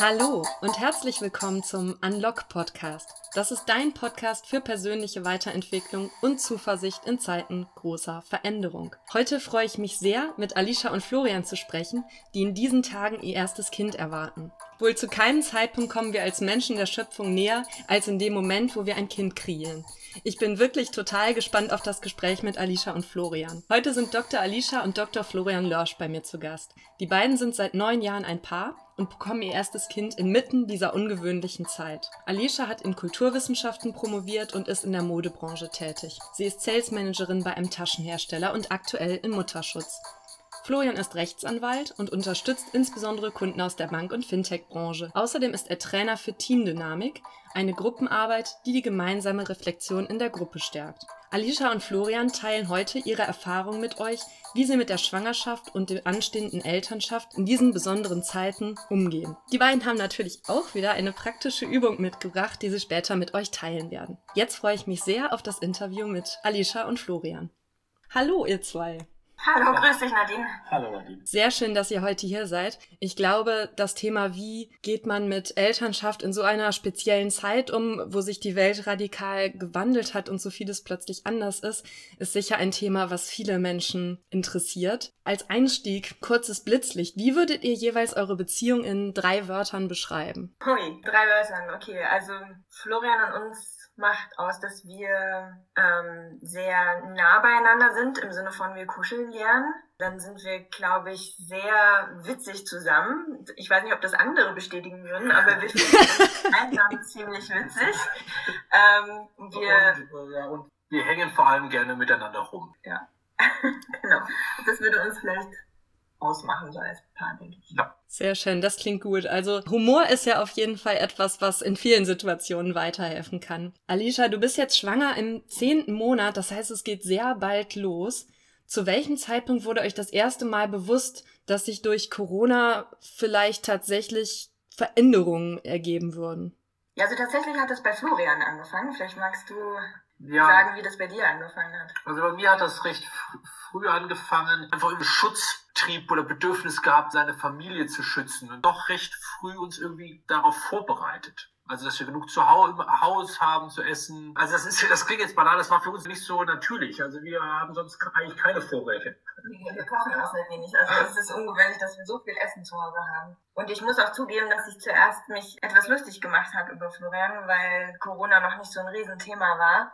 Hallo und herzlich willkommen zum Unlock Podcast. Das ist dein Podcast für persönliche Weiterentwicklung und Zuversicht in Zeiten großer Veränderung. Heute freue ich mich sehr, mit Alicia und Florian zu sprechen, die in diesen Tagen ihr erstes Kind erwarten. Wohl zu keinem Zeitpunkt kommen wir als Menschen der Schöpfung näher, als in dem Moment, wo wir ein Kind kreieren. Ich bin wirklich total gespannt auf das Gespräch mit Alicia und Florian. Heute sind Dr. Alicia und Dr. Florian Lörsch bei mir zu Gast. Die beiden sind seit neun Jahren ein Paar und bekommen ihr erstes Kind inmitten dieser ungewöhnlichen Zeit. Alicia hat in Kulturwissenschaften promoviert und ist in der Modebranche tätig. Sie ist Sales Managerin bei einem Taschenhersteller und aktuell im Mutterschutz. Florian ist Rechtsanwalt und unterstützt insbesondere Kunden aus der Bank- und Fintech-Branche. Außerdem ist er Trainer für Teamdynamik, eine Gruppenarbeit, die die gemeinsame Reflexion in der Gruppe stärkt. Alicia und Florian teilen heute ihre Erfahrungen mit euch, wie sie mit der Schwangerschaft und der anstehenden Elternschaft in diesen besonderen Zeiten umgehen. Die beiden haben natürlich auch wieder eine praktische Übung mitgebracht, die sie später mit euch teilen werden. Jetzt freue ich mich sehr auf das Interview mit Alicia und Florian. Hallo, ihr zwei. Hallo, grüß dich Nadine. Hallo Nadine. Sehr schön, dass ihr heute hier seid. Ich glaube, das Thema, wie geht man mit Elternschaft in so einer speziellen Zeit um, wo sich die Welt radikal gewandelt hat und so vieles plötzlich anders ist, ist sicher ein Thema, was viele Menschen interessiert. Als Einstieg, kurzes Blitzlicht. Wie würdet ihr jeweils eure Beziehung in drei Wörtern beschreiben? Hui, drei Wörtern, okay. Also Florian und uns macht aus, dass wir ähm, sehr nah beieinander sind, im Sinne von wir kuscheln gern. Dann sind wir, glaube ich, sehr witzig zusammen. Ich weiß nicht, ob das andere bestätigen würden, aber wir finden uns ziemlich witzig. Ähm, wir, und, ja, und wir hängen vor allem gerne miteinander rum. Ja, genau. Das würde uns vielleicht ausmachen, so als Paar, denke ich. Ja. Sehr schön, das klingt gut. Also Humor ist ja auf jeden Fall etwas, was in vielen Situationen weiterhelfen kann. Alicia, du bist jetzt schwanger im zehnten Monat, das heißt, es geht sehr bald los. Zu welchem Zeitpunkt wurde euch das erste Mal bewusst, dass sich durch Corona vielleicht tatsächlich Veränderungen ergeben würden? Ja, also tatsächlich hat es bei Florian angefangen. Vielleicht magst du ja. sagen, wie das bei dir angefangen hat. Also bei mir hat das recht früh angefangen, einfach im Schutztrieb oder Bedürfnis gehabt, seine Familie zu schützen und doch recht früh uns irgendwie darauf vorbereitet. Also, dass wir genug zu Hause haben zu essen. Also, das ist, das klingt jetzt banal, das war für uns nicht so natürlich. Also, wir haben sonst eigentlich keine Vorräte. Wir kochen auch sehr wenig. Also, es ist ungewöhnlich, dass wir so viel Essen zu Hause haben. Und ich muss auch zugeben, dass ich zuerst mich etwas lustig gemacht habe über Florian, weil Corona noch nicht so ein Riesenthema war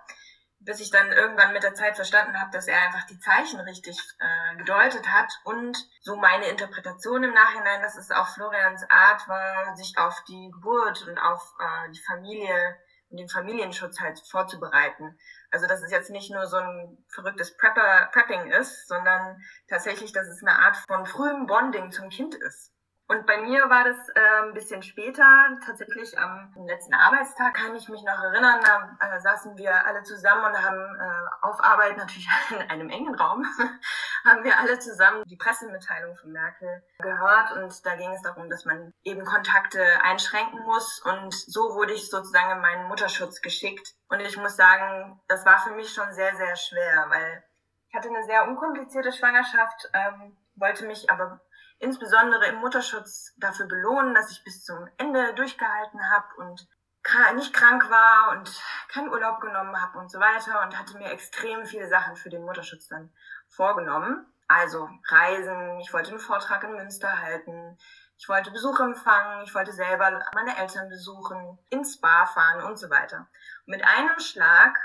bis ich dann irgendwann mit der Zeit verstanden habe, dass er einfach die Zeichen richtig äh, gedeutet hat und so meine Interpretation im Nachhinein, dass es auch Florians Art war, sich auf die Geburt und auf äh, die Familie und den Familienschutz halt vorzubereiten. Also dass es jetzt nicht nur so ein verrücktes Prepper, Prepping ist, sondern tatsächlich, dass es eine Art von frühem Bonding zum Kind ist. Und bei mir war das äh, ein bisschen später, tatsächlich am letzten Arbeitstag, kann ich mich noch erinnern, da äh, saßen wir alle zusammen und haben äh, auf Arbeit natürlich in einem engen Raum, haben wir alle zusammen die Pressemitteilung von Merkel gehört. Und da ging es darum, dass man eben Kontakte einschränken muss. Und so wurde ich sozusagen in meinen Mutterschutz geschickt. Und ich muss sagen, das war für mich schon sehr, sehr schwer, weil ich hatte eine sehr unkomplizierte Schwangerschaft, ähm, wollte mich aber insbesondere im Mutterschutz dafür belohnen, dass ich bis zum Ende durchgehalten habe und nicht krank war und keinen Urlaub genommen habe und so weiter und hatte mir extrem viele Sachen für den Mutterschutz dann vorgenommen. Also Reisen, ich wollte einen Vortrag in Münster halten, ich wollte Besuch empfangen, ich wollte selber meine Eltern besuchen, ins Spa fahren und so weiter. Und mit einem Schlag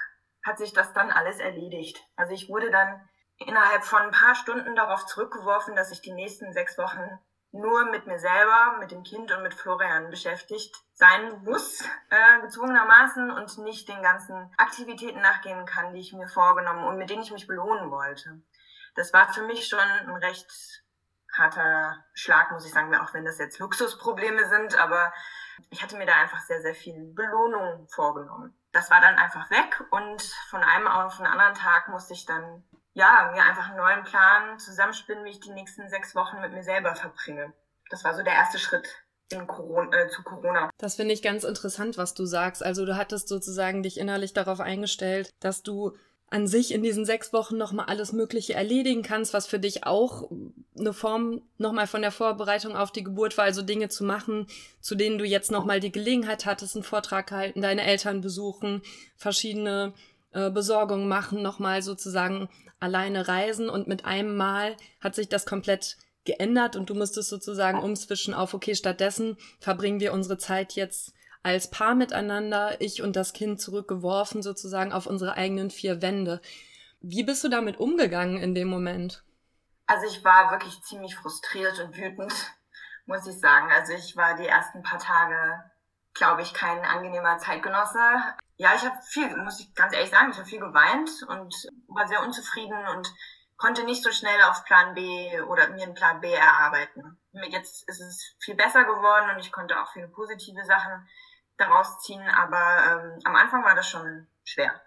hat sich das dann alles erledigt. Also ich wurde dann innerhalb von ein paar Stunden darauf zurückgeworfen, dass ich die nächsten sechs Wochen nur mit mir selber, mit dem Kind und mit Florian beschäftigt sein muss, äh, gezwungenermaßen und nicht den ganzen Aktivitäten nachgehen kann, die ich mir vorgenommen und mit denen ich mich belohnen wollte. Das war für mich schon ein recht harter Schlag, muss ich sagen, auch wenn das jetzt Luxusprobleme sind, aber ich hatte mir da einfach sehr, sehr viel Belohnung vorgenommen. Das war dann einfach weg und von einem auf den anderen Tag musste ich dann ja, mir einfach einen neuen Plan zusammenspinnen, wie ich die nächsten sechs Wochen mit mir selber verbringe. Das war so der erste Schritt in Corona, äh, zu Corona. Das finde ich ganz interessant, was du sagst. Also du hattest sozusagen dich innerlich darauf eingestellt, dass du an sich in diesen sechs Wochen nochmal alles Mögliche erledigen kannst, was für dich auch eine Form nochmal von der Vorbereitung auf die Geburt war, also Dinge zu machen, zu denen du jetzt nochmal die Gelegenheit hattest, einen Vortrag gehalten, deine Eltern besuchen, verschiedene äh, Besorgungen machen, nochmal sozusagen alleine reisen und mit einem Mal hat sich das komplett geändert und du musstest sozusagen umzwischen auf, okay, stattdessen verbringen wir unsere Zeit jetzt als Paar miteinander, ich und das Kind zurückgeworfen sozusagen auf unsere eigenen vier Wände. Wie bist du damit umgegangen in dem Moment? Also ich war wirklich ziemlich frustriert und wütend, muss ich sagen. Also ich war die ersten paar Tage, glaube ich, kein angenehmer Zeitgenosse. Ja, ich habe viel, muss ich ganz ehrlich sagen, ich habe viel geweint und war sehr unzufrieden und konnte nicht so schnell auf Plan B oder mir einen Plan B erarbeiten. Jetzt ist es viel besser geworden und ich konnte auch viele positive Sachen daraus ziehen, aber ähm, am Anfang war das schon schwer.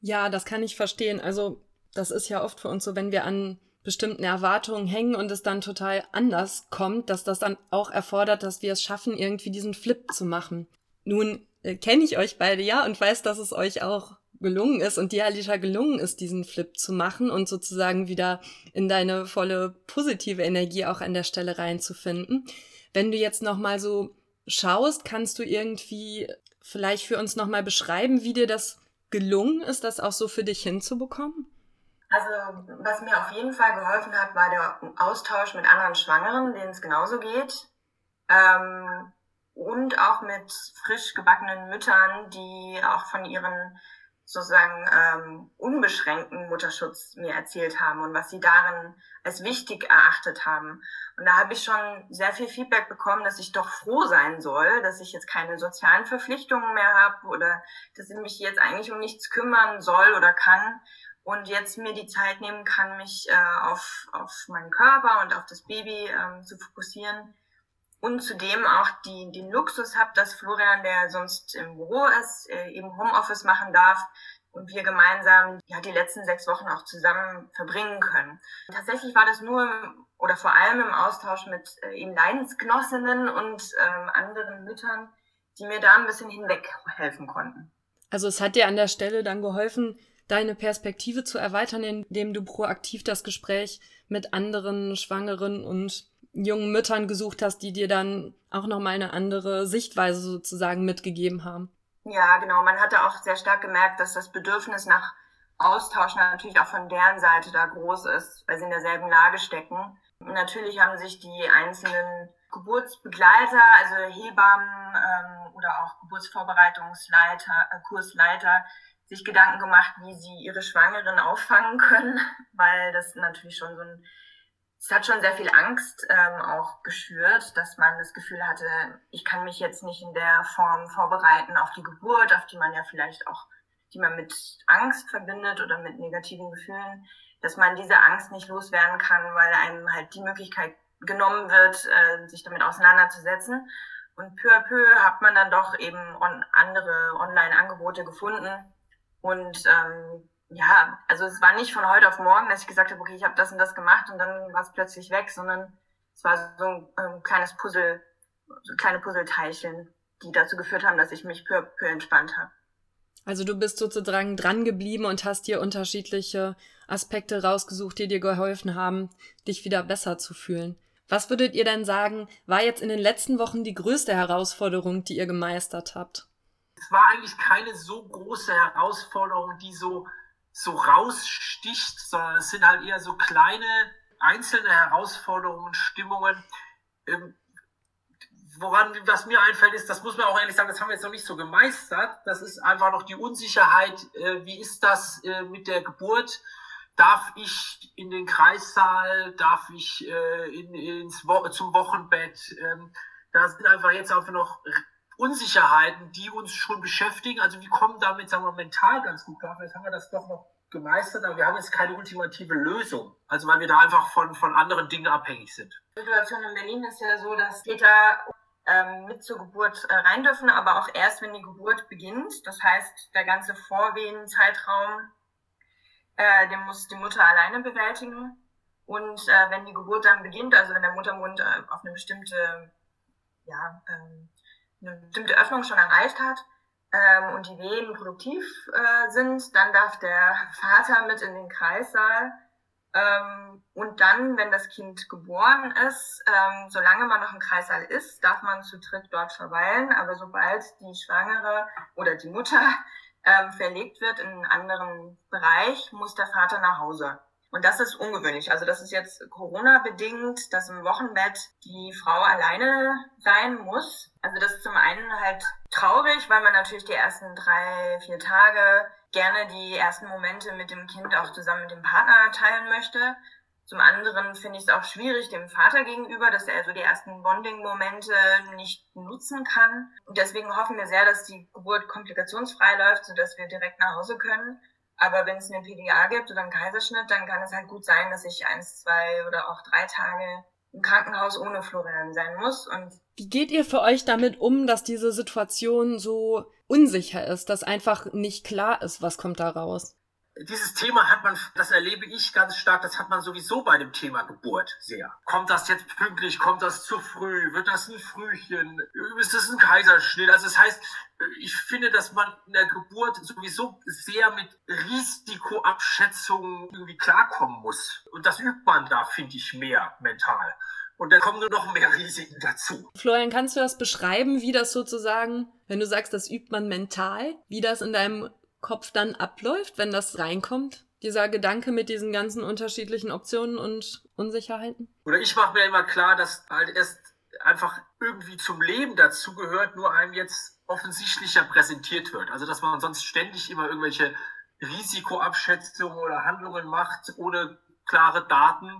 Ja, das kann ich verstehen. Also das ist ja oft für uns so, wenn wir an bestimmten Erwartungen hängen und es dann total anders kommt, dass das dann auch erfordert, dass wir es schaffen, irgendwie diesen Flip zu machen. Nun äh, kenne ich euch beide ja und weiß, dass es euch auch gelungen ist und dir, Alicia, gelungen ist, diesen Flip zu machen und sozusagen wieder in deine volle positive Energie auch an der Stelle reinzufinden. Wenn du jetzt nochmal so schaust, kannst du irgendwie vielleicht für uns nochmal beschreiben, wie dir das gelungen ist, das auch so für dich hinzubekommen? Also, was mir auf jeden Fall geholfen hat, war der Austausch mit anderen Schwangeren, denen es genauso geht. Ähm, und auch mit frisch gebackenen Müttern, die auch von ihren sozusagen ähm, unbeschränkten Mutterschutz mir erzählt haben und was sie darin als wichtig erachtet haben. Und da habe ich schon sehr viel Feedback bekommen, dass ich doch froh sein soll, dass ich jetzt keine sozialen Verpflichtungen mehr habe oder dass ich mich jetzt eigentlich um nichts kümmern soll oder kann und jetzt mir die Zeit nehmen kann, mich äh, auf, auf meinen Körper und auf das Baby ähm, zu fokussieren und zudem auch die, den Luxus habe, dass Florian, der sonst im Büro ist, äh, eben Homeoffice machen darf und wir gemeinsam ja die letzten sechs Wochen auch zusammen verbringen können. Tatsächlich war das nur oder vor allem im Austausch mit äh, eben Leidensgenossinnen und ähm, anderen Müttern, die mir da ein bisschen hinweg helfen konnten. Also es hat dir an der Stelle dann geholfen, deine Perspektive zu erweitern, indem du proaktiv das Gespräch mit anderen Schwangeren und jungen Müttern gesucht hast, die dir dann auch nochmal eine andere Sichtweise sozusagen mitgegeben haben. Ja, genau. Man hatte auch sehr stark gemerkt, dass das Bedürfnis nach Austausch natürlich auch von deren Seite da groß ist, weil sie in derselben Lage stecken. Und natürlich haben sich die einzelnen Geburtsbegleiter, also Hebammen ähm, oder auch Geburtsvorbereitungsleiter, äh, Kursleiter, sich Gedanken gemacht, wie sie ihre Schwangeren auffangen können, weil das natürlich schon so ein es hat schon sehr viel Angst ähm, auch geschürt, dass man das Gefühl hatte, ich kann mich jetzt nicht in der Form vorbereiten auf die Geburt, auf die man ja vielleicht auch, die man mit Angst verbindet oder mit negativen Gefühlen, dass man diese Angst nicht loswerden kann, weil einem halt die Möglichkeit genommen wird, äh, sich damit auseinanderzusetzen. Und peu à peu hat man dann doch eben on andere Online-Angebote gefunden und ähm, ja, also es war nicht von heute auf morgen, dass ich gesagt habe, okay, ich habe das und das gemacht und dann war es plötzlich weg, sondern es war so ein, ein kleines Puzzle, so kleine Puzzleteilchen, die dazu geführt haben, dass ich mich peu, peu entspannt habe. Also du bist sozusagen dran geblieben und hast dir unterschiedliche Aspekte rausgesucht, die dir geholfen haben, dich wieder besser zu fühlen. Was würdet ihr denn sagen, war jetzt in den letzten Wochen die größte Herausforderung, die ihr gemeistert habt? Es war eigentlich keine so große Herausforderung, die so so raussticht, sondern es sind halt eher so kleine einzelne Herausforderungen, Stimmungen. Ähm, woran, was mir einfällt, ist, das muss man auch ehrlich sagen, das haben wir jetzt noch nicht so gemeistert. Das ist einfach noch die Unsicherheit. Äh, wie ist das äh, mit der Geburt? Darf ich in den Kreissaal? Darf ich äh, in, ins Wo zum Wochenbett? Ähm, da sind einfach jetzt einfach noch Unsicherheiten, die uns schon beschäftigen. Also wir kommen damit, sagen wir, mental ganz gut klar. Jetzt haben wir das doch noch gemeistert, aber wir haben jetzt keine ultimative Lösung. Also weil wir da einfach von, von anderen Dingen abhängig sind. Die Situation in Berlin ist ja so, dass Väter ähm, mit zur Geburt äh, rein dürfen, aber auch erst, wenn die Geburt beginnt. Das heißt, der ganze Vorwehenzeitraum, äh, den muss die Mutter alleine bewältigen. Und äh, wenn die Geburt dann beginnt, also wenn der Muttermund äh, auf eine bestimmte ja, ähm, eine bestimmte Öffnung schon erreicht hat, ähm, und die Wehen produktiv äh, sind, dann darf der Vater mit in den Kreissaal. Ähm, und dann, wenn das Kind geboren ist, ähm, solange man noch im Kreissaal ist, darf man zu dritt dort verweilen. Aber sobald die Schwangere oder die Mutter ähm, verlegt wird in einen anderen Bereich, muss der Vater nach Hause. Und das ist ungewöhnlich. Also das ist jetzt Corona-bedingt, dass im Wochenbett die Frau alleine sein muss. Also das ist zum einen halt traurig, weil man natürlich die ersten drei, vier Tage gerne die ersten Momente mit dem Kind auch zusammen mit dem Partner teilen möchte. Zum anderen finde ich es auch schwierig dem Vater gegenüber, dass er so die ersten Bonding-Momente nicht nutzen kann. Und deswegen hoffen wir sehr, dass die Geburt komplikationsfrei läuft, sodass wir direkt nach Hause können. Aber wenn es eine PDA gibt oder einen Kaiserschnitt, dann kann es halt gut sein, dass ich eins, zwei oder auch drei Tage im Krankenhaus ohne Florian sein muss. Und Wie geht ihr für euch damit um, dass diese Situation so unsicher ist, dass einfach nicht klar ist, was kommt da raus? Dieses Thema hat man, das erlebe ich ganz stark, das hat man sowieso bei dem Thema Geburt sehr. Kommt das jetzt pünktlich, kommt das zu früh, wird das ein Frühchen, ist das ein Kaiserschnitt? Also das heißt, ich finde, dass man in der Geburt sowieso sehr mit Risikoabschätzungen irgendwie klarkommen muss. Und das übt man da, finde ich, mehr mental. Und dann kommen nur noch mehr Risiken dazu. Florian, kannst du das beschreiben, wie das sozusagen, wenn du sagst, das übt man mental, wie das in deinem Kopf dann abläuft, wenn das reinkommt? Dieser Gedanke mit diesen ganzen unterschiedlichen Optionen und Unsicherheiten? Oder ich mache mir immer klar, dass halt erst einfach irgendwie zum Leben dazugehört, nur einem jetzt offensichtlicher präsentiert wird. Also dass man sonst ständig immer irgendwelche Risikoabschätzungen oder Handlungen macht ohne klare Daten.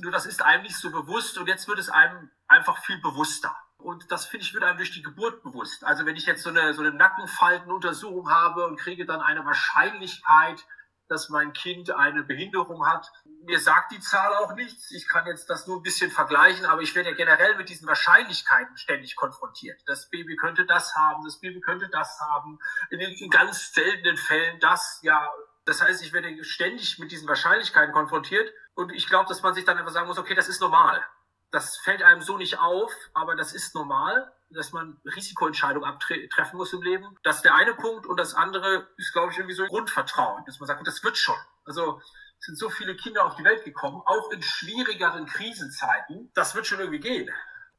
Nur das ist einem nicht so bewusst und jetzt wird es einem einfach viel bewusster. Und das finde ich wird einem durch die Geburt bewusst. Also wenn ich jetzt so eine, so eine Nackenfaltenuntersuchung habe und kriege dann eine Wahrscheinlichkeit, dass mein Kind eine Behinderung hat. Mir sagt die Zahl auch nichts. Ich kann jetzt das nur ein bisschen vergleichen, aber ich werde ja generell mit diesen Wahrscheinlichkeiten ständig konfrontiert. Das Baby könnte das haben, das Baby könnte das haben. In den ganz seltenen Fällen das, ja. Das heißt, ich werde ständig mit diesen Wahrscheinlichkeiten konfrontiert. Und ich glaube, dass man sich dann einfach sagen muss, okay, das ist normal das fällt einem so nicht auf, aber das ist normal, dass man Risikoentscheidungen abtreffen muss im Leben. Das ist der eine Punkt. Und das andere ist, glaube ich, irgendwie so Grundvertrauen, dass man sagt, das wird schon. Also es sind so viele Kinder auf die Welt gekommen, auch in schwierigeren Krisenzeiten. Das wird schon irgendwie gehen.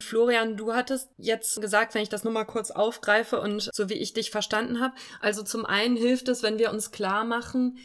Florian, du hattest jetzt gesagt, wenn ich das nur mal kurz aufgreife und so wie ich dich verstanden habe, also zum einen hilft es, wenn wir uns klar machen,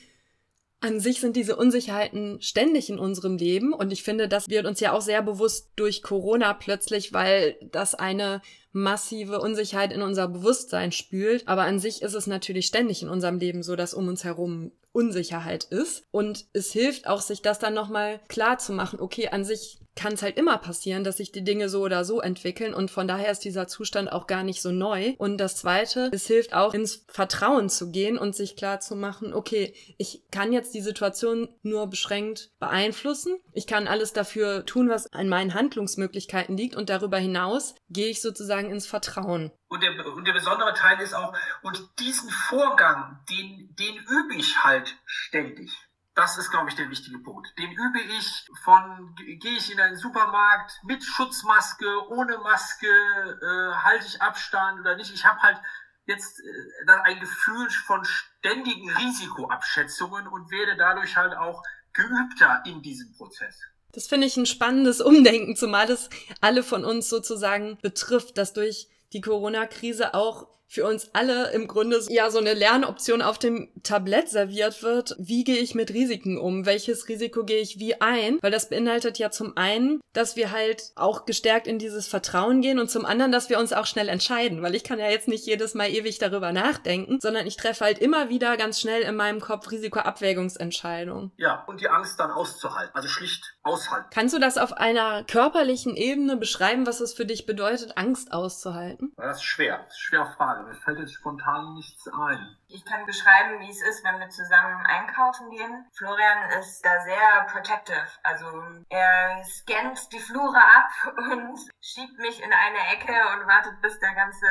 an sich sind diese Unsicherheiten ständig in unserem Leben und ich finde, das wird uns ja auch sehr bewusst durch Corona plötzlich, weil das eine massive Unsicherheit in unser Bewusstsein spült. Aber an sich ist es natürlich ständig in unserem Leben so, dass um uns herum Unsicherheit ist. Und es hilft auch, sich das dann nochmal klar zu machen. Okay, an sich kann es halt immer passieren, dass sich die Dinge so oder so entwickeln und von daher ist dieser Zustand auch gar nicht so neu. Und das Zweite, es hilft auch ins Vertrauen zu gehen und sich klar zu machen, okay, ich kann jetzt die Situation nur beschränkt beeinflussen. Ich kann alles dafür tun, was an meinen Handlungsmöglichkeiten liegt und darüber hinaus gehe ich sozusagen ins Vertrauen. Und der, und der besondere Teil ist auch, und diesen Vorgang, den, den übe ich halt ständig. Das ist, glaube ich, der wichtige Punkt. Den übe ich von, gehe ich in einen Supermarkt mit Schutzmaske, ohne Maske, äh, halte ich Abstand oder nicht. Ich habe halt jetzt äh, ein Gefühl von ständigen Risikoabschätzungen und werde dadurch halt auch geübter in diesem Prozess. Das finde ich ein spannendes Umdenken, zumal es alle von uns sozusagen betrifft, dass durch die Corona-Krise auch für uns alle im Grunde ja so eine Lernoption auf dem Tablett serviert wird. Wie gehe ich mit Risiken um? Welches Risiko gehe ich wie ein? Weil das beinhaltet ja zum einen, dass wir halt auch gestärkt in dieses Vertrauen gehen und zum anderen, dass wir uns auch schnell entscheiden, weil ich kann ja jetzt nicht jedes Mal ewig darüber nachdenken, sondern ich treffe halt immer wieder ganz schnell in meinem Kopf Risikoabwägungsentscheidungen. Ja, und die Angst dann auszuhalten, also schlicht aushalten. Kannst du das auf einer körperlichen Ebene beschreiben, was es für dich bedeutet, Angst auszuhalten? Das ist schwer, das ist schwer Frage. Frage. Mir fällt jetzt spontan nichts ein. Ich kann beschreiben, wie es ist, wenn wir zusammen einkaufen gehen. Florian ist da sehr protective. Also er scannt die Flure ab und schiebt mich in eine Ecke und wartet, bis der ganze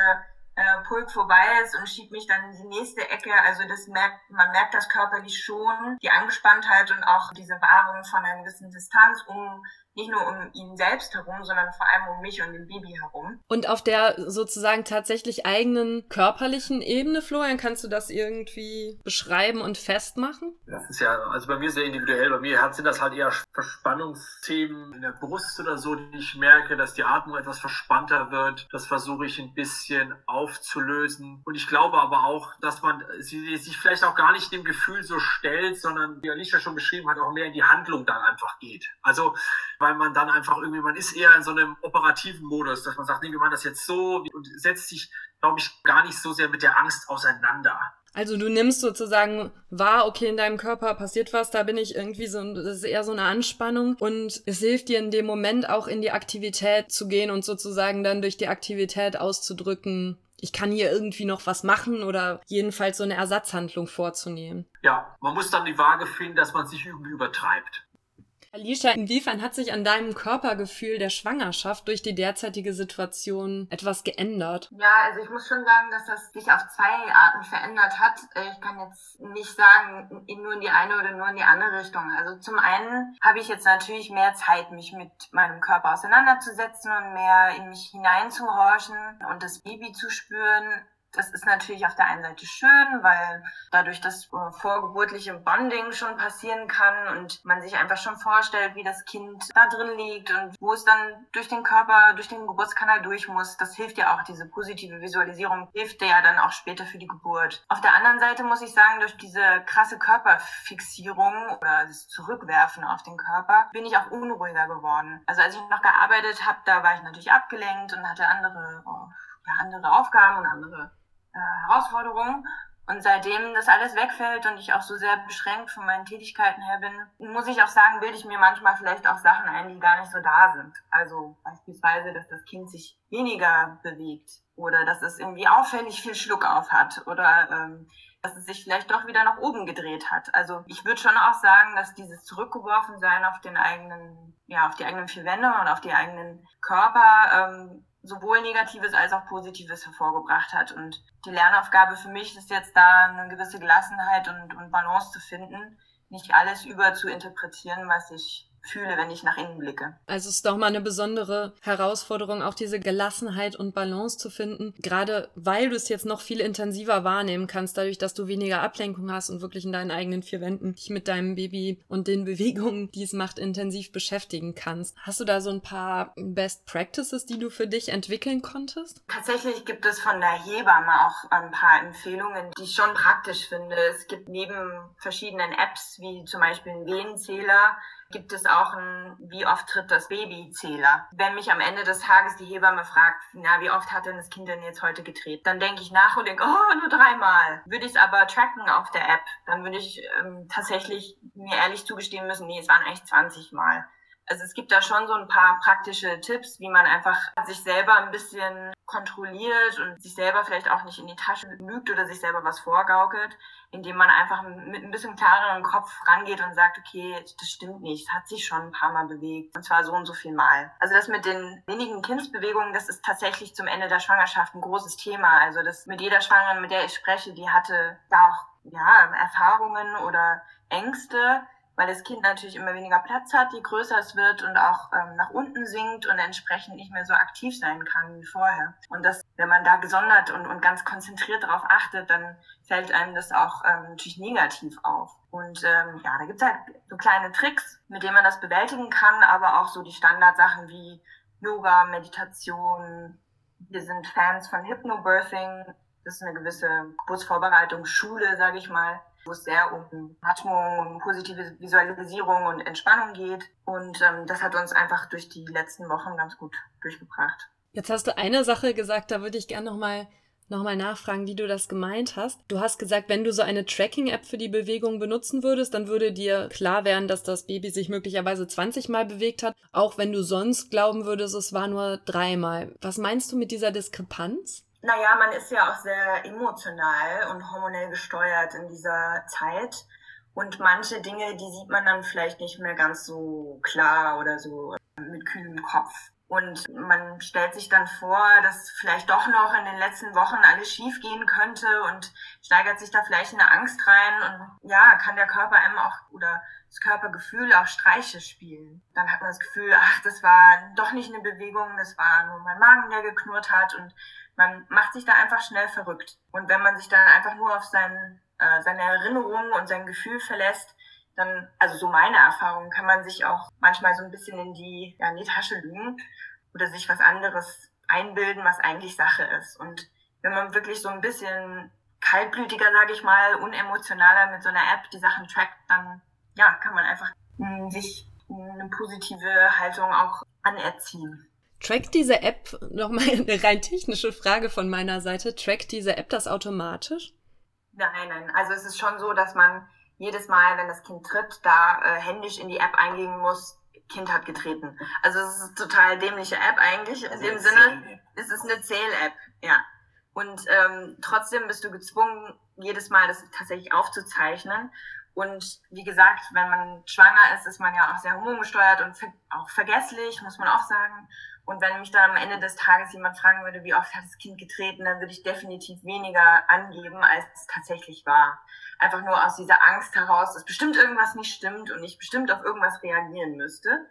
äh, Pulk vorbei ist und schiebt mich dann in die nächste Ecke. Also das merkt, man merkt das körperlich schon, die Angespanntheit und auch diese Wahrung von einer gewissen Distanz, um nicht nur um ihn selbst herum, sondern vor allem um mich und dem Baby herum. Und auf der sozusagen tatsächlich eigenen körperlichen Ebene, Florian, kannst du das irgendwie beschreiben und festmachen? Das ist ja, also bei mir sehr individuell. Bei mir sind das halt eher Verspannungsthemen in der Brust oder so, die ich merke, dass die Atmung etwas verspannter wird. Das versuche ich ein bisschen aufzulösen. Und ich glaube aber auch, dass man sich vielleicht auch gar nicht dem Gefühl so stellt, sondern wie Alicia schon beschrieben hat, auch mehr in die Handlung dann einfach geht. Also, weil man dann einfach irgendwie, man ist eher in so einem operativen Modus, dass man sagt, nee, wir machen das jetzt so und setzt sich, glaube ich, gar nicht so sehr mit der Angst auseinander. Also du nimmst sozusagen wahr, okay, in deinem Körper passiert was, da bin ich irgendwie so, das ist eher so eine Anspannung und es hilft dir in dem Moment auch in die Aktivität zu gehen und sozusagen dann durch die Aktivität auszudrücken, ich kann hier irgendwie noch was machen oder jedenfalls so eine Ersatzhandlung vorzunehmen. Ja, man muss dann die Waage finden, dass man sich irgendwie übertreibt. Alicia, inwiefern hat sich an deinem Körpergefühl der Schwangerschaft durch die derzeitige Situation etwas geändert? Ja, also ich muss schon sagen, dass das sich auf zwei Arten verändert hat. Äh, ich kann jetzt nicht sagen, nur in die eine oder nur in die andere Richtung. Also zum einen habe ich jetzt natürlich mehr Zeit, mich mit meinem Körper auseinanderzusetzen und mehr in mich hineinzuhorchen und das Baby zu spüren das ist natürlich auf der einen Seite schön, weil dadurch das äh, vorgeburtliche Bonding schon passieren kann und man sich einfach schon vorstellt, wie das Kind da drin liegt und wo es dann durch den Körper, durch den Geburtskanal durch muss. Das hilft ja auch, diese positive Visualisierung hilft ja dann auch später für die Geburt. Auf der anderen Seite muss ich sagen, durch diese krasse Körperfixierung oder das Zurückwerfen auf den Körper bin ich auch unruhiger geworden. Also als ich noch gearbeitet habe, da war ich natürlich abgelenkt und hatte andere, oh, ja, andere Aufgaben und andere äh, Herausforderungen. Und seitdem das alles wegfällt und ich auch so sehr beschränkt von meinen Tätigkeiten her bin, muss ich auch sagen, bilde ich mir manchmal vielleicht auch Sachen ein, die gar nicht so da sind. Also beispielsweise, dass das Kind sich weniger bewegt oder dass es irgendwie auffällig viel Schluck auf hat oder ähm, dass es sich vielleicht doch wieder nach oben gedreht hat. Also ich würde schon auch sagen, dass dieses Zurückgeworfensein auf den eigenen, ja, auf die eigenen vier Wände und auf die eigenen Körper ähm, sowohl Negatives als auch Positives hervorgebracht hat. Und die Lernaufgabe für mich ist jetzt da eine gewisse Gelassenheit und, und Balance zu finden, nicht alles über zu interpretieren, was ich fühle, wenn ich nach innen blicke. Also es ist doch mal eine besondere Herausforderung, auch diese Gelassenheit und Balance zu finden, gerade weil du es jetzt noch viel intensiver wahrnehmen kannst, dadurch, dass du weniger Ablenkung hast und wirklich in deinen eigenen vier Wänden dich mit deinem Baby und den Bewegungen, die es macht, intensiv beschäftigen kannst. Hast du da so ein paar Best Practices, die du für dich entwickeln konntest? Tatsächlich gibt es von der Hebamme auch ein paar Empfehlungen, die ich schon praktisch finde. Es gibt neben verschiedenen Apps, wie zum Beispiel einen Venenzähler, gibt es auch ein, wie oft tritt das Babyzähler. Wenn mich am Ende des Tages die Hebamme fragt, na, wie oft hat denn das Kind denn jetzt heute getreten, dann denke ich nach und denke, oh, nur dreimal. Würde ich es aber tracken auf der App, dann würde ich ähm, tatsächlich mir ehrlich zugestehen müssen, nee, es waren eigentlich 20 Mal. Also es gibt da schon so ein paar praktische Tipps, wie man einfach sich selber ein bisschen kontrolliert und sich selber vielleicht auch nicht in die Tasche lügt oder sich selber was vorgaukelt, indem man einfach mit ein bisschen klareren Kopf rangeht und sagt, okay, das stimmt nicht, es hat sich schon ein paar Mal bewegt und zwar so und so viel Mal. Also das mit den wenigen Kindsbewegungen, das ist tatsächlich zum Ende der Schwangerschaft ein großes Thema. Also das mit jeder Schwangeren, mit der ich spreche, die hatte da auch ja, Erfahrungen oder Ängste, weil das Kind natürlich immer weniger Platz hat, je größer es wird und auch ähm, nach unten sinkt und entsprechend nicht mehr so aktiv sein kann wie vorher. Und das, wenn man da gesondert und, und ganz konzentriert darauf achtet, dann fällt einem das auch ähm, natürlich negativ auf. Und ähm, ja, da gibt's halt so kleine Tricks, mit denen man das bewältigen kann, aber auch so die Standardsachen wie Yoga, Meditation. Wir sind Fans von Hypnobirthing. Das ist eine gewisse Geburtsvorbereitungsschule, sage ich mal wo es sehr um Atmung, um positive Visualisierung und Entspannung geht. Und ähm, das hat uns einfach durch die letzten Wochen ganz gut durchgebracht. Jetzt hast du eine Sache gesagt, da würde ich gerne nochmal nochmal nachfragen, wie du das gemeint hast. Du hast gesagt, wenn du so eine Tracking-App für die Bewegung benutzen würdest, dann würde dir klar werden, dass das Baby sich möglicherweise 20 Mal bewegt hat, auch wenn du sonst glauben würdest, es war nur dreimal. Was meinst du mit dieser Diskrepanz? Naja, man ist ja auch sehr emotional und hormonell gesteuert in dieser Zeit. Und manche Dinge, die sieht man dann vielleicht nicht mehr ganz so klar oder so mit kühlem Kopf. Und man stellt sich dann vor, dass vielleicht doch noch in den letzten Wochen alles schief gehen könnte und steigert sich da vielleicht eine Angst rein und ja, kann der Körper einem auch oder das Körpergefühl auch Streiche spielen. Dann hat man das Gefühl, ach, das war doch nicht eine Bewegung, das war nur mein Magen, der geknurrt hat und man macht sich da einfach schnell verrückt. Und wenn man sich dann einfach nur auf sein, äh, seine Erinnerungen und sein Gefühl verlässt, dann, also so meine Erfahrung, kann man sich auch manchmal so ein bisschen in die, ja, in die Tasche lügen oder sich was anderes einbilden, was eigentlich Sache ist. Und wenn man wirklich so ein bisschen kaltblütiger, sage ich mal, unemotionaler mit so einer App die Sachen trackt, dann ja, kann man einfach mh, hm, sich eine positive Haltung auch anerziehen. Trackt diese App, nochmal eine rein technische Frage von meiner Seite, trackt diese App das automatisch? Nein, nein. Also es ist schon so, dass man jedes Mal, wenn das Kind tritt, da äh, händisch in die App eingehen muss, Kind hat getreten. Also es ist eine total dämliche App eigentlich. Also in dem Sinne ist es eine Zähl-App, ja. Und ähm, trotzdem bist du gezwungen, jedes Mal das tatsächlich aufzuzeichnen. Und wie gesagt, wenn man schwanger ist, ist man ja auch sehr hormongesteuert und auch vergesslich, muss man auch sagen. Und wenn mich dann am Ende des Tages jemand fragen würde, wie oft hat das Kind getreten, dann würde ich definitiv weniger angeben, als es tatsächlich war. Einfach nur aus dieser Angst heraus, dass bestimmt irgendwas nicht stimmt und ich bestimmt auf irgendwas reagieren müsste.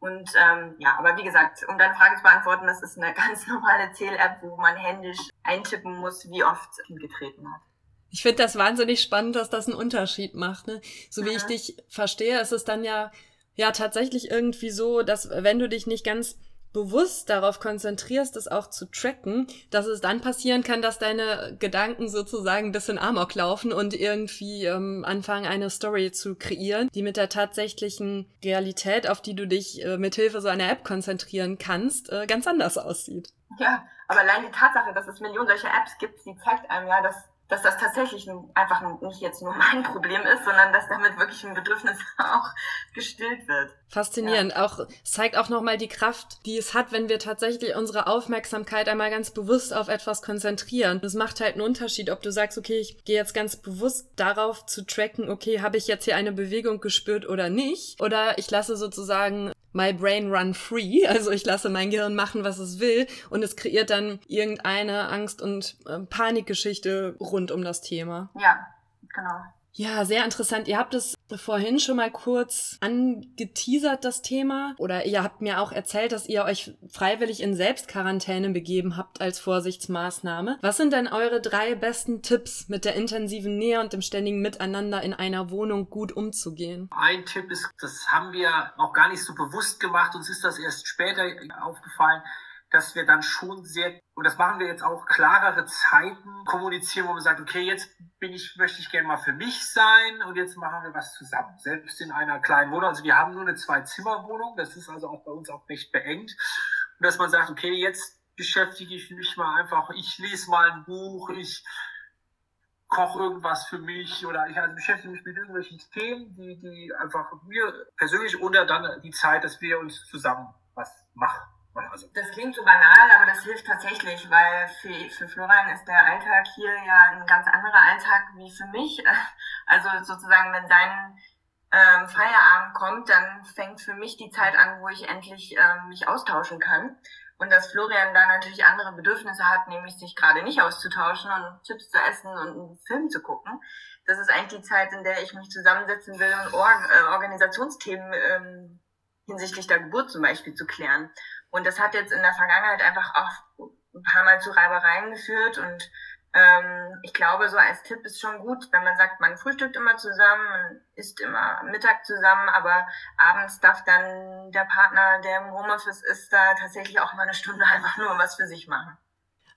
Und ähm, ja, aber wie gesagt, um deine Frage zu beantworten, das ist eine ganz normale Zähl-App, wo man händisch eintippen muss, wie oft das Kind getreten hat. Ich finde das wahnsinnig spannend, dass das einen Unterschied macht. Ne? So wie ich dich verstehe, ist es dann ja ja tatsächlich irgendwie so, dass wenn du dich nicht ganz bewusst darauf konzentrierst, es auch zu tracken, dass es dann passieren kann, dass deine Gedanken sozusagen ein bisschen amok laufen und irgendwie ähm, anfangen, eine Story zu kreieren, die mit der tatsächlichen Realität, auf die du dich äh, mithilfe so einer App konzentrieren kannst, äh, ganz anders aussieht. Ja, aber allein die Tatsache, dass es Millionen solcher Apps gibt, die zeigt einem ja, dass dass das tatsächlich einfach nicht jetzt nur mein Problem ist, sondern dass damit wirklich ein Bedürfnis auch gestillt wird. Faszinierend. Ja. Auch, es zeigt auch nochmal die Kraft, die es hat, wenn wir tatsächlich unsere Aufmerksamkeit einmal ganz bewusst auf etwas konzentrieren. Es macht halt einen Unterschied, ob du sagst, okay, ich gehe jetzt ganz bewusst darauf zu tracken, okay, habe ich jetzt hier eine Bewegung gespürt oder nicht? Oder ich lasse sozusagen my brain run free, also ich lasse mein Gehirn machen, was es will und es kreiert dann irgendeine Angst- und äh, Panikgeschichte rund um das Thema. Ja, genau. Ja, sehr interessant. Ihr habt es vorhin schon mal kurz angeteasert, das Thema. Oder ihr habt mir auch erzählt, dass ihr euch freiwillig in Selbstquarantäne begeben habt als Vorsichtsmaßnahme. Was sind denn eure drei besten Tipps, mit der intensiven Nähe und dem ständigen Miteinander in einer Wohnung gut umzugehen? Ein Tipp ist, das haben wir auch gar nicht so bewusst gemacht. Uns ist das erst später aufgefallen dass wir dann schon sehr, und das machen wir jetzt auch, klarere Zeiten kommunizieren, wo man sagt, okay, jetzt bin ich, möchte ich gerne mal für mich sein und jetzt machen wir was zusammen. Selbst in einer kleinen Wohnung. Also wir haben nur eine Zwei-Zimmer-Wohnung, das ist also auch bei uns auch recht beengt. Und dass man sagt, okay, jetzt beschäftige ich mich mal einfach, ich lese mal ein Buch, ich koche irgendwas für mich oder ich also beschäftige mich mit irgendwelchen Themen, die, die einfach mir persönlich oder dann die Zeit, dass wir uns zusammen was machen. Also das klingt so banal, aber das hilft tatsächlich, weil für, für Florian ist der Alltag hier ja ein ganz anderer Alltag wie für mich. Also sozusagen, wenn sein ähm, Feierabend kommt, dann fängt für mich die Zeit an, wo ich endlich ähm, mich austauschen kann. Und dass Florian da natürlich andere Bedürfnisse hat, nämlich sich gerade nicht auszutauschen und Chips zu essen und einen Film zu gucken. Das ist eigentlich die Zeit, in der ich mich zusammensetzen will und Or äh, Organisationsthemen ähm, hinsichtlich der Geburt zum Beispiel zu klären. Und das hat jetzt in der Vergangenheit einfach auch ein paar Mal zu Reibereien geführt. Und ähm, ich glaube, so als Tipp ist schon gut, wenn man sagt, man frühstückt immer zusammen, man isst immer Mittag zusammen, aber abends darf dann der Partner, der im Homeoffice ist, da tatsächlich auch mal eine Stunde einfach nur was für sich machen.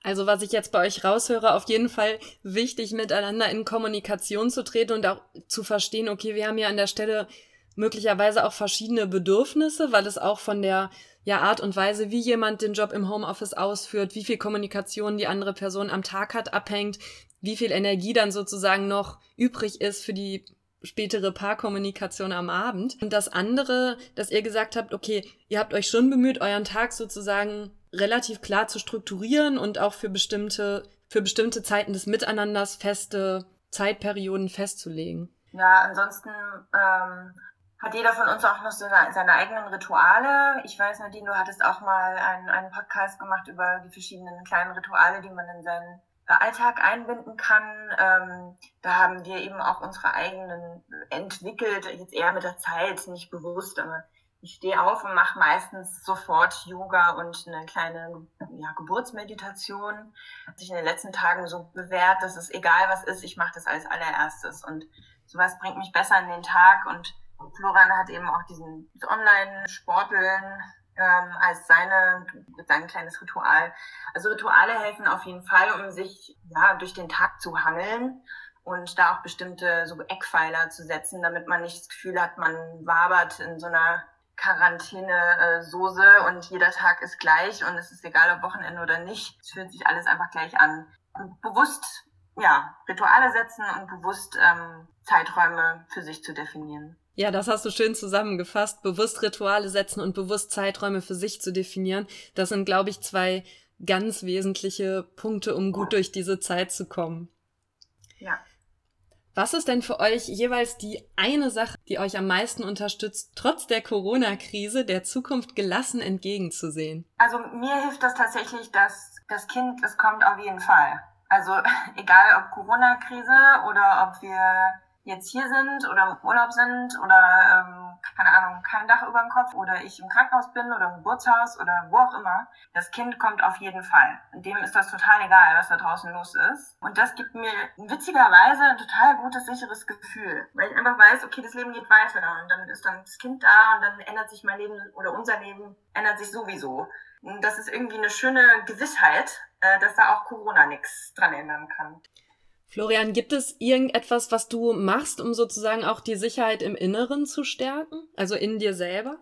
Also was ich jetzt bei euch raushöre, auf jeden Fall wichtig, miteinander in Kommunikation zu treten und auch zu verstehen, okay, wir haben ja an der Stelle möglicherweise auch verschiedene Bedürfnisse, weil es auch von der ja, Art und Weise, wie jemand den Job im Homeoffice ausführt, wie viel Kommunikation die andere Person am Tag hat, abhängt, wie viel Energie dann sozusagen noch übrig ist für die spätere Paarkommunikation am Abend. Und das andere, dass ihr gesagt habt, okay, ihr habt euch schon bemüht, euren Tag sozusagen relativ klar zu strukturieren und auch für bestimmte, für bestimmte Zeiten des Miteinanders feste Zeitperioden festzulegen. Ja, ansonsten ähm, hat jeder von uns auch noch so seine, seine eigenen Rituale. Ich weiß, Nadine, du hattest auch mal einen, einen Podcast gemacht über die verschiedenen kleinen Rituale, die man in seinen Alltag einbinden kann. Ähm, da haben wir eben auch unsere eigenen entwickelt, jetzt eher mit der Zeit, nicht bewusst, aber ich stehe auf und mache meistens sofort Yoga und eine kleine ja, Geburtsmeditation. Hat sich in den letzten Tagen so bewährt, dass es egal was ist, ich mache das als allererstes. Und sowas bringt mich besser in den Tag. Und Florian hat eben auch diesen Online-Sporteln ähm, als seine, sein kleines Ritual. Also Rituale helfen auf jeden Fall, um sich ja durch den Tag zu hangeln und da auch bestimmte so Eckpfeiler zu setzen, damit man nicht das Gefühl hat, man wabert in so einer Quarantäne-Soße und jeder Tag ist gleich und es ist egal, ob Wochenende oder nicht. Es fühlt sich alles einfach gleich an. Und bewusst, ja, Rituale setzen und bewusst ähm, Zeiträume für sich zu definieren. Ja, das hast du schön zusammengefasst. Bewusst Rituale setzen und bewusst Zeiträume für sich zu definieren. Das sind, glaube ich, zwei ganz wesentliche Punkte, um gut durch diese Zeit zu kommen. Ja. Was ist denn für euch jeweils die eine Sache, die euch am meisten unterstützt, trotz der Corona-Krise der Zukunft gelassen entgegenzusehen? Also mir hilft das tatsächlich, dass das Kind, es kommt auf jeden Fall. Also egal ob Corona-Krise oder ob wir jetzt hier sind oder im Urlaub sind oder, ähm, keine Ahnung, kein Dach über dem Kopf oder ich im Krankenhaus bin oder im Geburtshaus oder wo auch immer, das Kind kommt auf jeden Fall. Dem ist das total egal, was da draußen los ist. Und das gibt mir witzigerweise ein total gutes, sicheres Gefühl, weil ich einfach weiß, okay, das Leben geht weiter und dann ist dann das Kind da und dann ändert sich mein Leben oder unser Leben ändert sich sowieso. Und das ist irgendwie eine schöne Gewissheit, äh, dass da auch Corona nichts dran ändern kann. Florian, gibt es irgendetwas, was du machst, um sozusagen auch die Sicherheit im Inneren zu stärken? Also in dir selber?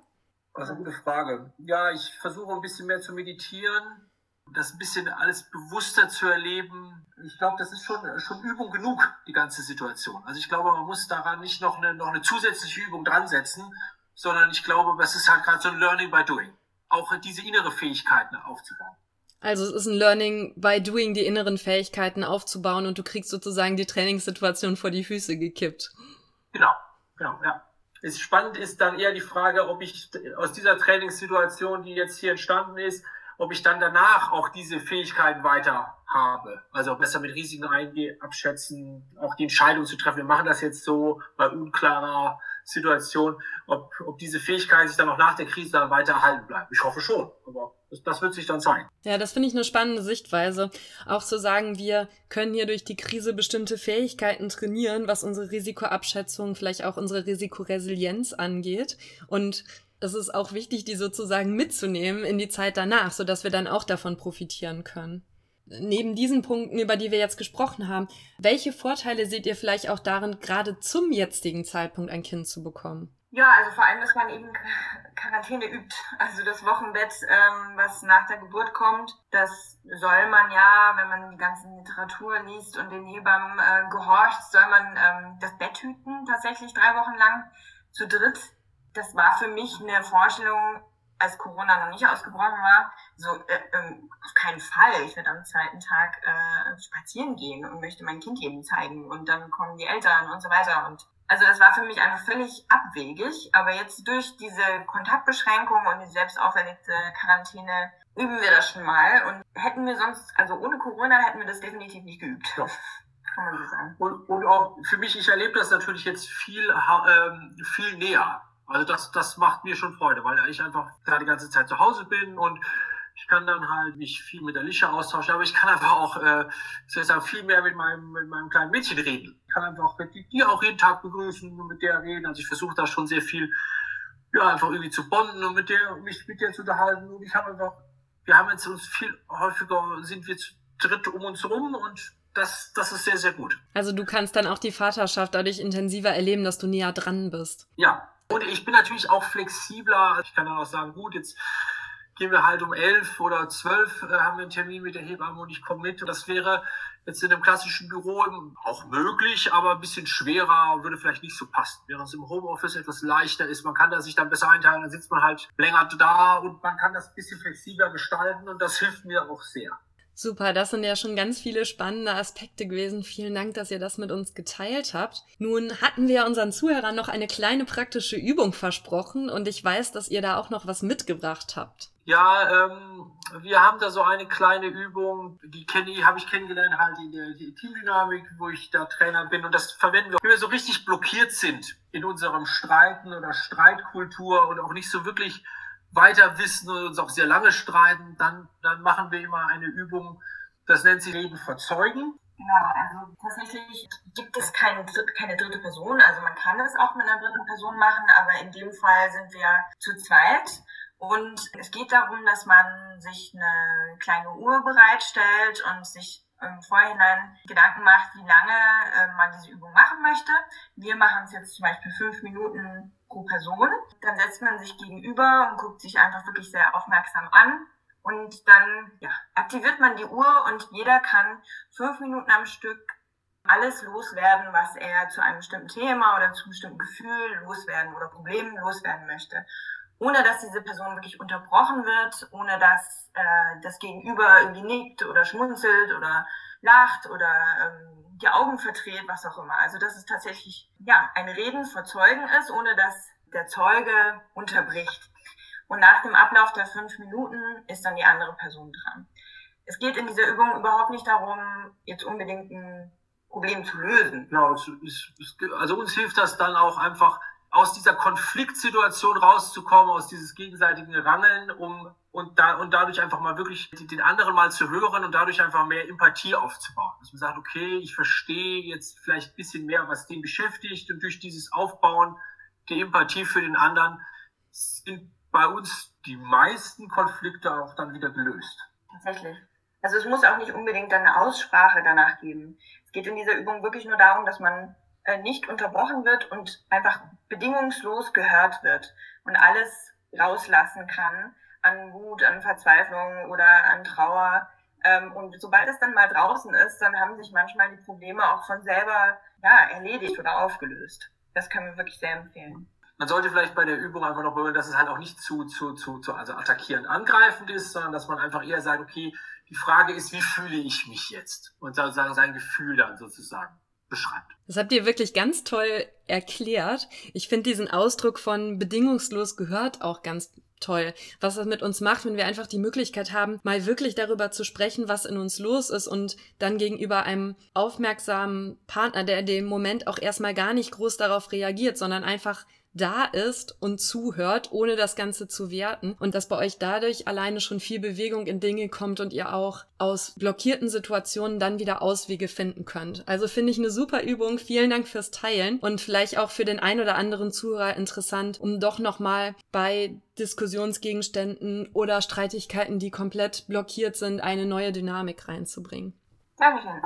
Das ist eine gute Frage. Ja, ich versuche ein bisschen mehr zu meditieren, das ein bisschen alles bewusster zu erleben. Ich glaube, das ist schon, schon Übung genug, die ganze Situation. Also ich glaube, man muss daran nicht noch eine, noch eine zusätzliche Übung dran setzen, sondern ich glaube, es ist halt gerade so ein Learning by Doing. Auch diese innere Fähigkeiten aufzubauen. Also es ist ein Learning by Doing, die inneren Fähigkeiten aufzubauen und du kriegst sozusagen die Trainingssituation vor die Füße gekippt. Genau, genau, ja. Es spannend ist dann eher die Frage, ob ich aus dieser Trainingssituation, die jetzt hier entstanden ist, ob ich dann danach auch diese Fähigkeiten weiter habe. Also besser mit Risiken eingehen, abschätzen, auch die Entscheidung zu treffen. Wir machen das jetzt so bei unklarer Situation, ob, ob diese Fähigkeiten sich dann auch nach der Krise dann weiter erhalten bleiben. Ich hoffe schon, aber das, wird sich dann zeigen. Ja, das finde ich eine spannende Sichtweise. Auch zu sagen, wir können hier durch die Krise bestimmte Fähigkeiten trainieren, was unsere Risikoabschätzung, vielleicht auch unsere Risikoresilienz angeht. Und es ist auch wichtig, die sozusagen mitzunehmen in die Zeit danach, sodass wir dann auch davon profitieren können neben diesen Punkten, über die wir jetzt gesprochen haben, welche Vorteile seht ihr vielleicht auch darin, gerade zum jetzigen Zeitpunkt ein Kind zu bekommen? Ja, also vor allem, dass man eben Quarantäne übt. Also das Wochenbett, ähm, was nach der Geburt kommt, das soll man ja, wenn man die ganze Literatur liest und den Hebammen äh, gehorcht, soll man ähm, das Bett hüten, tatsächlich drei Wochen lang zu dritt. Das war für mich eine Vorstellung, als Corona noch nicht ausgebrochen war, so äh, ähm, auf keinen Fall. Ich werde am zweiten Tag äh, spazieren gehen und möchte mein Kind jedem zeigen und dann kommen die Eltern und so weiter. Und also das war für mich einfach völlig abwegig. Aber jetzt durch diese Kontaktbeschränkung und die selbst auferlegte Quarantäne üben wir das schon mal. Und hätten wir sonst, also ohne Corona hätten wir das definitiv nicht geübt. Ja. Kann man so sagen. Und, und auch für mich, ich erlebe das natürlich jetzt viel, ähm, viel näher also das, das macht mir schon Freude, weil ich einfach da die ganze Zeit zu Hause bin und ich kann dann halt mich viel mit Alicia austauschen, aber ich kann einfach auch, äh, soll ich sagen, viel mehr mit meinem, mit meinem kleinen Mädchen reden. Kann einfach mit die auch jeden Tag begrüßen und mit der reden. Also ich versuche da schon sehr viel, ja, einfach irgendwie zu bonden und mit der, mich mit der zu unterhalten. Und ich habe einfach, wir haben jetzt uns viel häufiger, sind wir zu dritt um uns rum und das, das ist sehr, sehr gut. Also du kannst dann auch die Vaterschaft dadurch intensiver erleben, dass du näher dran bist. Ja, und ich bin natürlich auch flexibler. Ich kann dann auch sagen, gut, jetzt gehen wir halt um elf oder zwölf, äh, haben wir einen Termin mit der Hebamme und ich komme mit. Und das wäre jetzt in einem klassischen Büro auch möglich, aber ein bisschen schwerer würde vielleicht nicht so passen. Während es im Homeoffice etwas leichter ist, man kann da sich dann besser einteilen, dann sitzt man halt länger da und man kann das ein bisschen flexibler gestalten und das hilft mir auch sehr. Super, das sind ja schon ganz viele spannende Aspekte gewesen. Vielen Dank, dass ihr das mit uns geteilt habt. Nun hatten wir unseren Zuhörern noch eine kleine praktische Übung versprochen und ich weiß, dass ihr da auch noch was mitgebracht habt. Ja, ähm, wir haben da so eine kleine Übung, die kenne ich, habe ich kennengelernt halt in der Teamdynamik, wo ich da Trainer bin und das verwenden wir, wenn wir so richtig blockiert sind in unserem Streiten oder Streitkultur und auch nicht so wirklich weiter wissen und uns auch sehr lange streiten, dann, dann machen wir immer eine Übung, das nennt sich Reden verzeugen. Genau, also tatsächlich gibt es keine, keine dritte Person. Also man kann es auch mit einer dritten Person machen, aber in dem Fall sind wir zu zweit. Und es geht darum, dass man sich eine kleine Uhr bereitstellt und sich im Vorhinein Gedanken macht, wie lange äh, man diese Übung machen möchte. Wir machen es jetzt zum Beispiel fünf Minuten pro Person. Dann setzt man sich gegenüber und guckt sich einfach wirklich sehr aufmerksam an. Und dann ja, aktiviert man die Uhr und jeder kann fünf Minuten am Stück alles loswerden, was er zu einem bestimmten Thema oder zu einem bestimmten Gefühl loswerden oder Problemen loswerden möchte. Ohne dass diese Person wirklich unterbrochen wird, ohne dass äh, das Gegenüber irgendwie nickt oder schmunzelt oder lacht oder ähm, die Augen verdreht, was auch immer. Also dass es tatsächlich ja ein Reden vor Zeugen ist, ohne dass der Zeuge unterbricht. Und nach dem Ablauf der fünf Minuten ist dann die andere Person dran. Es geht in dieser Übung überhaupt nicht darum, jetzt unbedingt ein Problem zu lösen. Genau, also uns hilft das dann auch einfach aus dieser Konfliktsituation rauszukommen, aus dieses gegenseitigen Rangeln, um und, da, und dadurch einfach mal wirklich den anderen mal zu hören und dadurch einfach mehr Empathie aufzubauen. Dass man sagt, okay, ich verstehe jetzt vielleicht ein bisschen mehr, was den beschäftigt und durch dieses Aufbauen der Empathie für den anderen sind bei uns die meisten Konflikte auch dann wieder gelöst. Tatsächlich. Also es muss auch nicht unbedingt eine Aussprache danach geben. Es geht in dieser Übung wirklich nur darum, dass man nicht unterbrochen wird und einfach bedingungslos gehört wird und alles rauslassen kann an Wut, an Verzweiflung oder an Trauer. Ähm, und sobald es dann mal draußen ist, dann haben sich manchmal die Probleme auch von selber ja, erledigt oder aufgelöst. Das können wir wirklich sehr empfehlen. Man sollte vielleicht bei der Übung einfach noch berühren, dass es halt auch nicht zu, zu, zu, zu also attackierend angreifend ist, sondern dass man einfach eher sagt, okay, die Frage ist, wie fühle ich mich jetzt? Und sozusagen sein Gefühl dann sozusagen beschreibt. Das habt ihr wirklich ganz toll erklärt. Ich finde diesen Ausdruck von bedingungslos gehört auch ganz toll, was das mit uns macht, wenn wir einfach die Möglichkeit haben, mal wirklich darüber zu sprechen, was in uns los ist und dann gegenüber einem aufmerksamen Partner, der in dem Moment auch erstmal gar nicht groß darauf reagiert, sondern einfach da ist und zuhört, ohne das Ganze zu werten und dass bei euch dadurch alleine schon viel Bewegung in Dinge kommt und ihr auch aus blockierten Situationen dann wieder Auswege finden könnt. Also finde ich eine super Übung. Vielen Dank fürs Teilen und vielleicht auch für den ein oder anderen Zuhörer interessant, um doch nochmal bei Diskussionsgegenständen oder Streitigkeiten, die komplett blockiert sind, eine neue Dynamik reinzubringen. Dankeschön.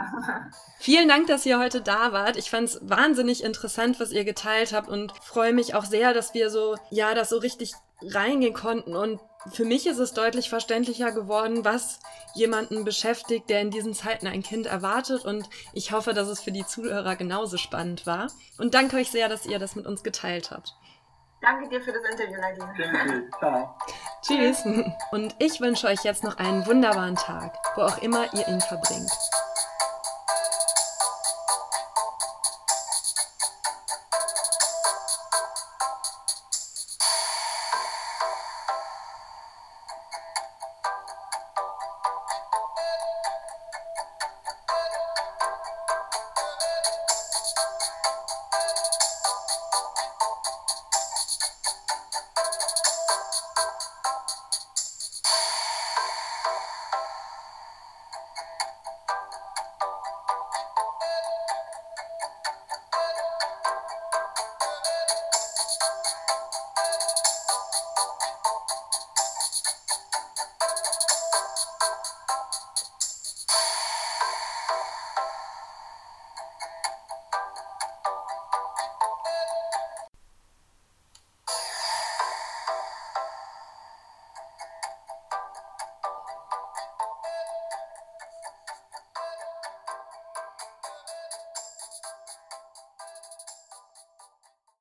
Vielen Dank, dass ihr heute da wart. Ich fand es wahnsinnig interessant, was ihr geteilt habt und freue mich auch sehr, dass wir so, ja, das so richtig reingehen konnten und für mich ist es deutlich verständlicher geworden, was jemanden beschäftigt, der in diesen Zeiten ein Kind erwartet. Und ich hoffe, dass es für die Zuhörer genauso spannend war. Und danke euch sehr, dass ihr das mit uns geteilt habt. Danke dir für das Interview, Nadine. Danke. Ciao. Tschüss. Und ich wünsche euch jetzt noch einen wunderbaren Tag, wo auch immer ihr ihn verbringt.